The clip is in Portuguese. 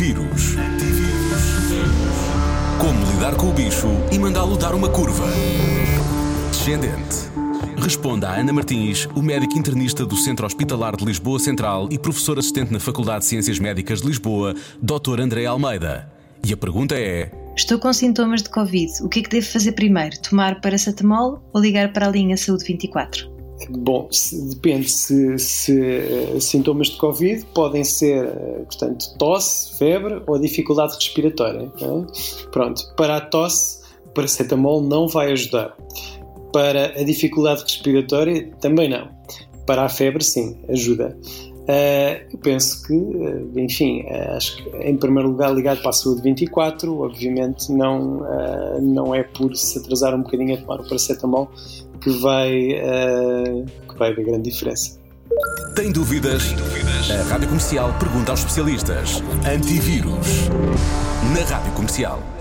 Antivírus. Como lidar com o bicho e mandá-lo dar uma curva. Descendente. Responda a Ana Martins, o médico internista do Centro Hospitalar de Lisboa Central e professor assistente na Faculdade de Ciências Médicas de Lisboa, Dr. André Almeida. E a pergunta é: Estou com sintomas de Covid. O que é que devo fazer primeiro? Tomar paracetamol ou ligar para a linha Saúde 24? Bom, se, depende se, se uh, sintomas de Covid podem ser, uh, portanto, tosse, febre ou dificuldade respiratória. É? Pronto, para a tosse, paracetamol não vai ajudar. Para a dificuldade respiratória, também não. Para a febre, sim, ajuda. Uh, eu penso que, uh, enfim, uh, acho que em primeiro lugar ligado para a saúde 24, obviamente não, não é por se atrasar um bocadinho a tomar o paracetamol que vai, que vai haver grande diferença. Tem dúvidas? Tem dúvidas? A Rádio Comercial pergunta aos especialistas. Antivírus. Na Rádio Comercial.